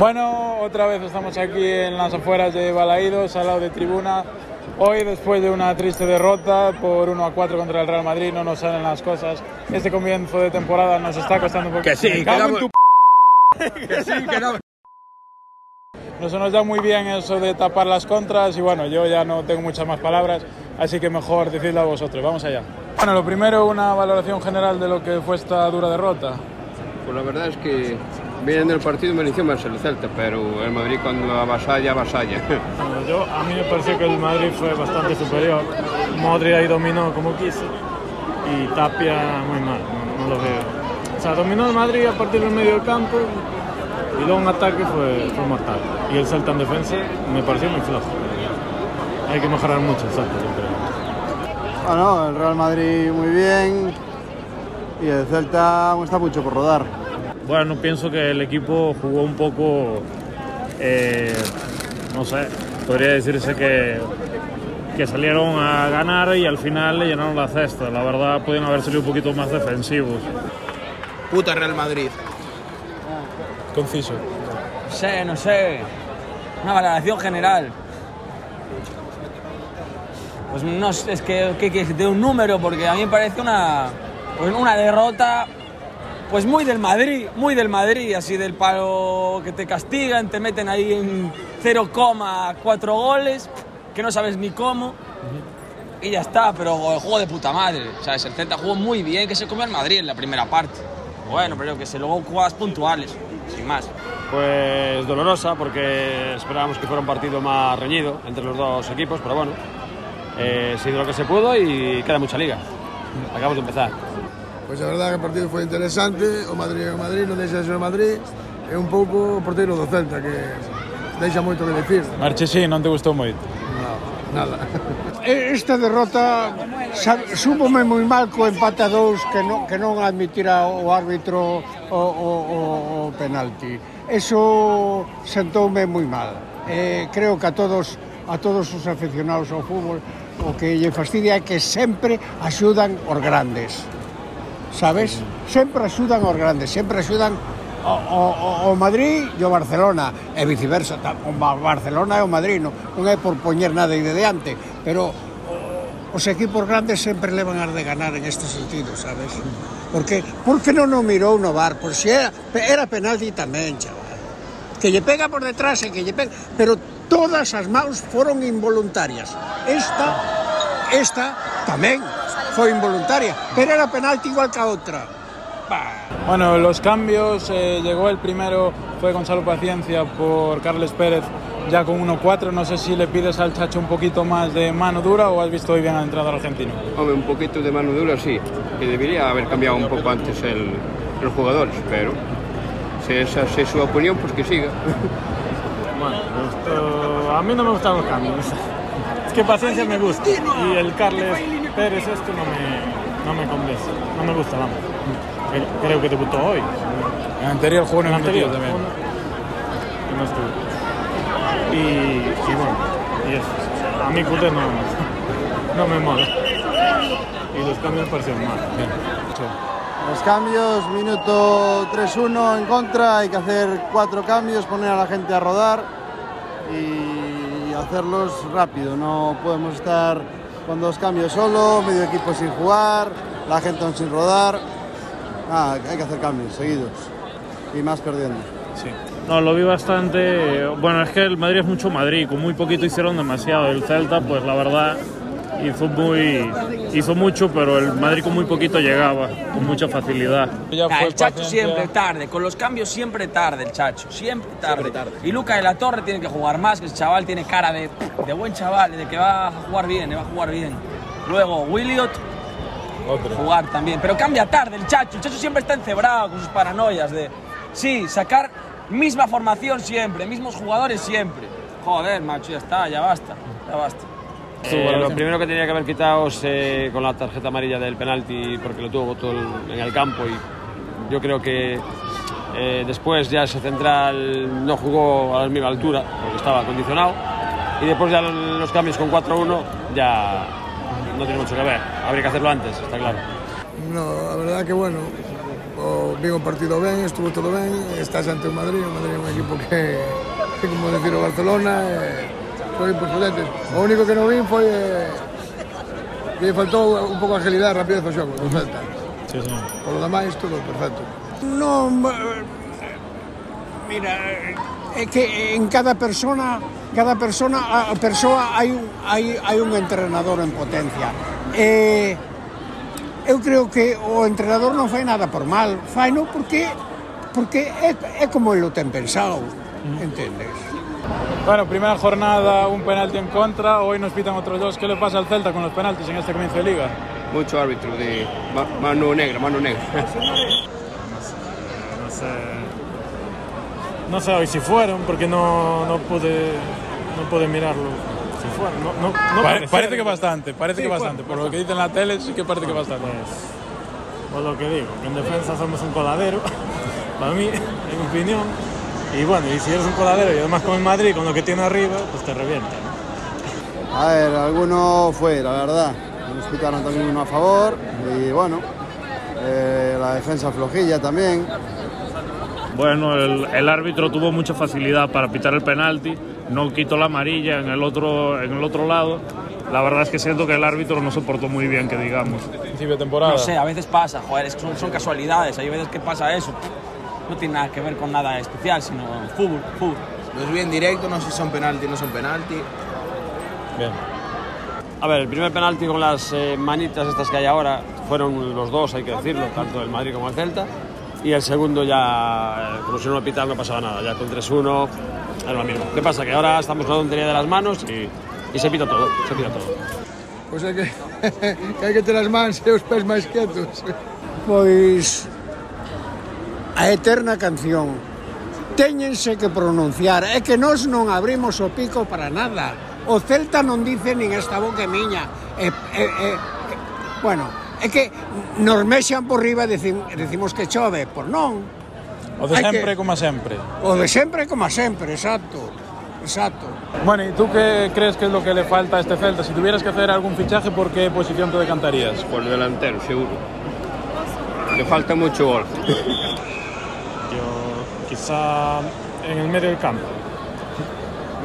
Bueno, otra vez estamos aquí en las afueras de Balaídos, al lado de tribuna. Hoy, después de una triste derrota por 1 a 4 contra el Real Madrid, no nos salen las cosas. Este comienzo de temporada nos está costando un poco. Que sí, que no- tu Que sí, que no. No se nos da muy bien eso de tapar las contras y bueno, yo ya no tengo muchas más palabras, así que mejor decidlo a vosotros. Vamos allá. Bueno, lo primero, una valoración general de lo que fue esta dura derrota. Pues la verdad es que viendo el partido mereció más el Celta, pero el Madrid cuando avasalla, avasalla. Bueno, yo, a mí me pareció que el Madrid fue bastante superior. Modri ahí dominó como quiso y Tapia muy mal, no, no lo veo. O sea, dominó el Madrid a partir del medio del campo y luego en ataque fue, fue mortal. Y el Celta en defensa me pareció muy flojo. Hay que mejorar mucho el Celta, yo creo. Bueno, el Real Madrid muy bien y el Celta está mucho por rodar. Bueno, pienso que el equipo jugó un poco, eh, no sé, podría decirse que, que salieron a ganar y al final le llenaron la cesta. La verdad, podían haber salido un poquito más defensivos. Puta Real Madrid. Conciso. No sé, no sé. Una valoración general. Pues no sé, es que, que, que de un número, porque a mí me parece una, pues una derrota pues muy del Madrid, muy del Madrid, así del palo que te castigan, te meten ahí en 0,4 goles, que no sabes ni cómo, y ya está, pero el juego de puta madre, ¿sabes? El Celta jugó muy bien, que se comió al Madrid en la primera parte. Bueno, pero que se luego jugadas puntuales, sin más. Pues dolorosa porque esperábamos que fuera un partido más reñido entre los dos equipos, pero bueno, eh, se hizo lo que se pudo y queda mucha liga. Acabamos de empezar. Pois a verdade que o partido foi interesante, o Madrid é o Madrid, non deixa de ser o Madrid, e un pouco o porteiro do Celta que deixa moito que decir. Marchesín, non te gustou moito? No, nada. Esta derrota súbome moi mal co empate a dous que non, que non admitira o árbitro o, o, o, o penalti. Eso sentoume moi mal. Eh, creo que a todos a todos os aficionados ao fútbol o que lle fastidia é que sempre axudan os grandes sabes? Sempre axudan os grandes, sempre axudan o, o, o Madrid e o Barcelona e viceversa, o Barcelona e o Madrid non, non é por poñer nada aí de diante pero os equipos grandes sempre levan as de ganar en este sentido, sabes? Porque, porque non o mirou no bar? Por si era, era penalti tamén, chaval. Que lle pega por detrás e que lle pega... Pero todas as maus foron involuntarias. Esta, esta tamén. Foi involuntaria, pero era penalti igual que a outra. Bah. Bueno, los cambios, eh, llegó el primero, fue Gonzalo Paciencia por Carles Pérez, ya con 1-4. No sé si le pides al Chacho un poquito más de mano dura o has visto hoy bien al entrenador argentino. Hombre, un poquito de mano dura sí, que debería haber cambiado un poco antes el, los jugadores, pero si esa es su opinión, pues que siga. Bueno, esto- a mí no me gustan los cambios. Es que paciencia me gusta. Y el Carles Pérez este no me, no me convence. No me gusta, vamos. Creo- que debutó hoy. En el anterior jugó en el anterior también. no estuvo. Y, y bueno, y eso. A mí Cute no, no me mola. Y los cambios me parecieron mal. Los cambios, minuto 3-1 en contra, hay que hacer cuatro cambios, poner a la gente a rodar y hacerlos rápido. No podemos estar con dos cambios solo, medio equipo sin jugar, la gente aún sin rodar. Ah, hay que hacer cambios seguidos y más perdiendo. No, lo vi bastante. Bueno, es que el Madrid es mucho Madrid, con muy poquito hicieron demasiado. El Celta, pues la verdad, hizo muy hizo mucho, pero el Madrid con muy poquito llegaba, con mucha facilidad. Ya Ah, fue el Chacho siempre tarde, con los cambios siempre tarde el Chacho, siempre tarde. Y Luca de la Torre tiene que jugar más, que ese chaval tiene cara de, de buen chaval, de que va a jugar bien, va a jugar bien. Luego Williot, Otro. jugar también, pero cambia tarde el Chacho, el Chacho siempre está encebrado con sus paranoias de, sí, sacar misma formación siempre, mismos jugadores siempre. Joder, macho, ya está, ya basta, ya basta. Eh, lo primero que tenía que haber quitado es eh, con la tarjeta amarilla del penalti porque lo tuvo todo el- en el campo y yo creo que eh, después ya ese central no jugó a la misma altura porque estaba acondicionado y después ya los cambios con 4-1 ya no tiene mucho que ver. Habría que hacerlo antes, está claro. No, a verdad que bueno, vin o partido ben, estuvo todo ben, estás ante o Madrid, o Madrid é un equipo que, que como decir o Barcelona, eh, cosas importantes. O único que non vin foi eh, que faltou un pouco de agilidade e rapidez ao xogo, do Celta. Sí, sí. Por lo demais, todo perfecto. Non, eh, mira, eh, é que en cada persona cada persona a persoa hai un hai hai un entrenador en potencia. Eh, eu creo que o entrenador non fai nada por mal, fai no porque porque é, é como el o ten pensado, mm. entendes? Bueno, primera jornada, un penalti en contra, hoy nos pitan otros dos. ¿Qué le pasa al Celta con los penaltis en este comienzo de liga? Mucho árbitro de ma- mano negra, mano negra. No sé. No sé hoy si fueron, porque no, no pude no pude mirarlo. Si fueron, no, no, no Pare- parece que bastante, parece Sí, que bastante. Por lo que dicen en la tele, sí que parece que bastante. Pues, pues lo que digo, que en defensa somos un coladero, para mí, en mi opinión. Y bueno, y si eres un coladero y además con el Madrid, con lo que tiene arriba, pues te revienta. ¿no? A ver, alguno fue, la verdad. Nos pitaron también uno a favor y bueno, eh, la defensa flojilla también. Bueno, el, el árbitro tuvo mucha facilidad para pitar el penalti, no quitó la amarilla en el otro, en el otro lado. La verdad es que siento que el árbitro no se portó muy bien, que digamos. Principio de temporada. No sé, a veces pasa, joder, es que son, son casualidades, hay veces que pasa eso. No tiene nada que ver con nada especial, sino fútbol, fútbol. Los vi en directo, no sé si son penalti no son penalti. Bien. A ver, el primer penalti con las eh, manitas estas que hay ahora fueron los dos, hay que decirlo, tanto el Madrid como el Celta. Y el segundo ya, eh, como si no lo pitara, no pasaba nada. Ya con 3-1 era lo mismo. ¿Qué pasa? Que ahora estamos con la tontería de las manos y, y se pita todo, se pita todo. Pois é que, que hai que ter as mans e os pés máis quietos. Pois a eterna canción. Téñense que pronunciar, é que nós non abrimos o pico para nada. O Celta non dice nin esta boca miña. E, e, e, e, bueno, é que nos mexan por riba e decim, decimos que chove, por non. O de Hai sempre, que... como sempre. O de sempre, como sempre, exacto. Exacto. Bueno, ¿y tú qué crees que es lo que le falta a este Celta? Si tuvieras que hacer algún fichaje, ¿por qué posición te decantarías? Por delantero, seguro. Le falta mucho gol. En el medio del campo.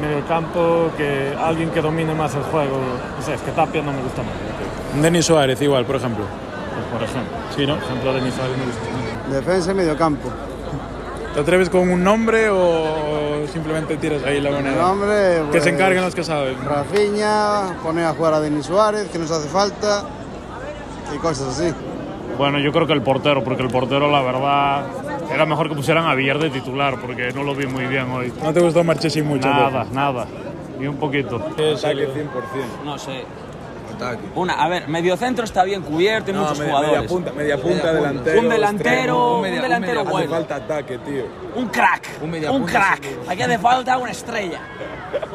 Medio del campo, que alguien que domine más el juego. No sé, es que Tapia no me gusta más. Denis Suárez igual, por ejemplo. Pues, por ejemplo. Sí, ¿no? Por ejemplo, Denis Suárez me gusta. Defensa y medio campo. ¿Te atreves con un nombre o simplemente tiras ahí la moneda? Nombre, Que se pues, encarguen los que saben. Rafinha, poner a jugar a Denis Suárez, que nos hace falta y cosas así. Bueno, yo creo que el portero, porque el portero, la verdad, era mejor que pusieran a Villar de titular, porque no lo vi muy bien hoy. ¿No te gustó Marchesi mucho? Nada, nada. Ni un poquito. Es el- No sé. Una, a ver, mediocentro está bien cubierto y muchos media, jugadores. media punta, media punta, delantero. Un delantero, extremo. un media- delantero media- bueno. Hace falta ataque, tío. Un crack, Un un, media punta crack. Aquí hace falta una estrella.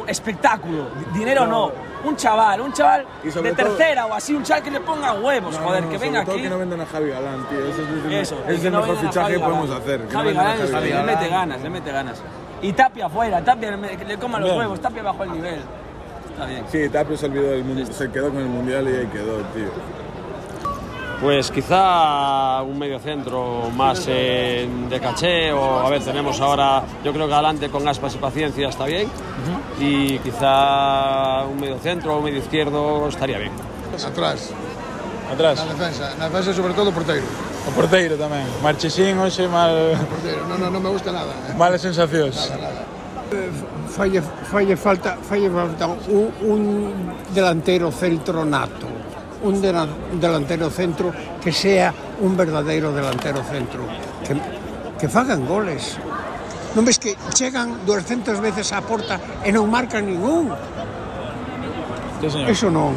Espectáculo. Dinero no. Un chaval, un chaval de todo- tercera o así, un chaval que le ponga huevos, No, joder, no, no, que sobre venga todo aquí. que no vendan a Javi Galán, tío. Ese es Eso, es que el mejor fichaje que podemos hacer. que no Javi Galán, Javi le Galán. mete ganas, le mete ganas. Y Tapia afuera, Tapia le- que le coma los huevos, Tapia bajo el nivel. Está bien. Sí, Tapio se olvidó del mundo, se quedó con el mundial y ahí quedó, tío. Pues quizá un medio centro más eh, de caché o a ver, tenemos ahora, yo creo que adelante con aspas y paciencia está bien y quizá un medio centro o un medio izquierdo estaría bien. Atrás. Atrás. Na defensa, na defensa sobre todo o porteiro. O porteiro tamén. Marchesín hoxe mal... O porteiro, non, non, non me gusta nada. Eh? Malas sensacións. Nada, nada. Falle, falle falta, falle falta un, un delantero centro nato un delantero centro que sea un verdadeiro delantero centro, que, que fagan goles. Non ves que chegan 200 veces á porta e non marcan ningún? Sí, señor. Eso non,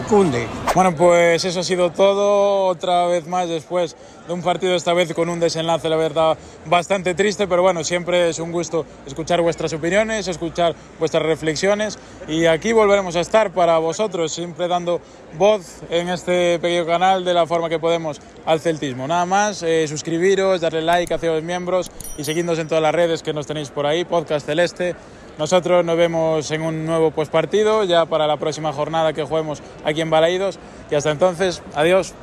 cunde. Bueno, pues eso ha sido todo. Otra vez más después de un partido, esta vez con un desenlace, la verdad, bastante triste. Pero bueno, siempre es un gusto escuchar vuestras opiniones, escuchar vuestras reflexiones. Y aquí volveremos a estar para vosotros, siempre dando voz en este pequeño canal de la forma que podemos al celtismo. Nada más, eh, suscribiros, darle like, haceros miembros y seguidnos en todas las redes que nos tenéis por ahí, Podcast Celeste. Nosotros nos vemos en un nuevo postpartido ya para la próxima jornada que juguemos aquí en Balaídos. Y hasta entonces, adiós.